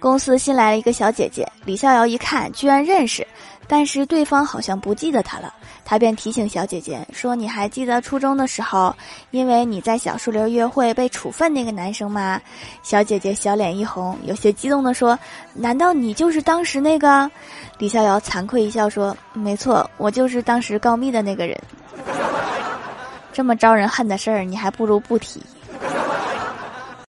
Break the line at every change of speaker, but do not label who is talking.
公司新来了一个小姐姐，李逍遥一看，居然认识，但是对方好像不记得她了。他便提醒小姐姐说：“你还记得初中的时候，因为你在小树林约会被处分那个男生吗？”小姐姐小脸一红，有些激动地说：“难道你就是当时那个？”李逍遥惭愧一笑说：“没错，我就是当时告密的那个人。这么招人恨的事儿，你还不如不提。”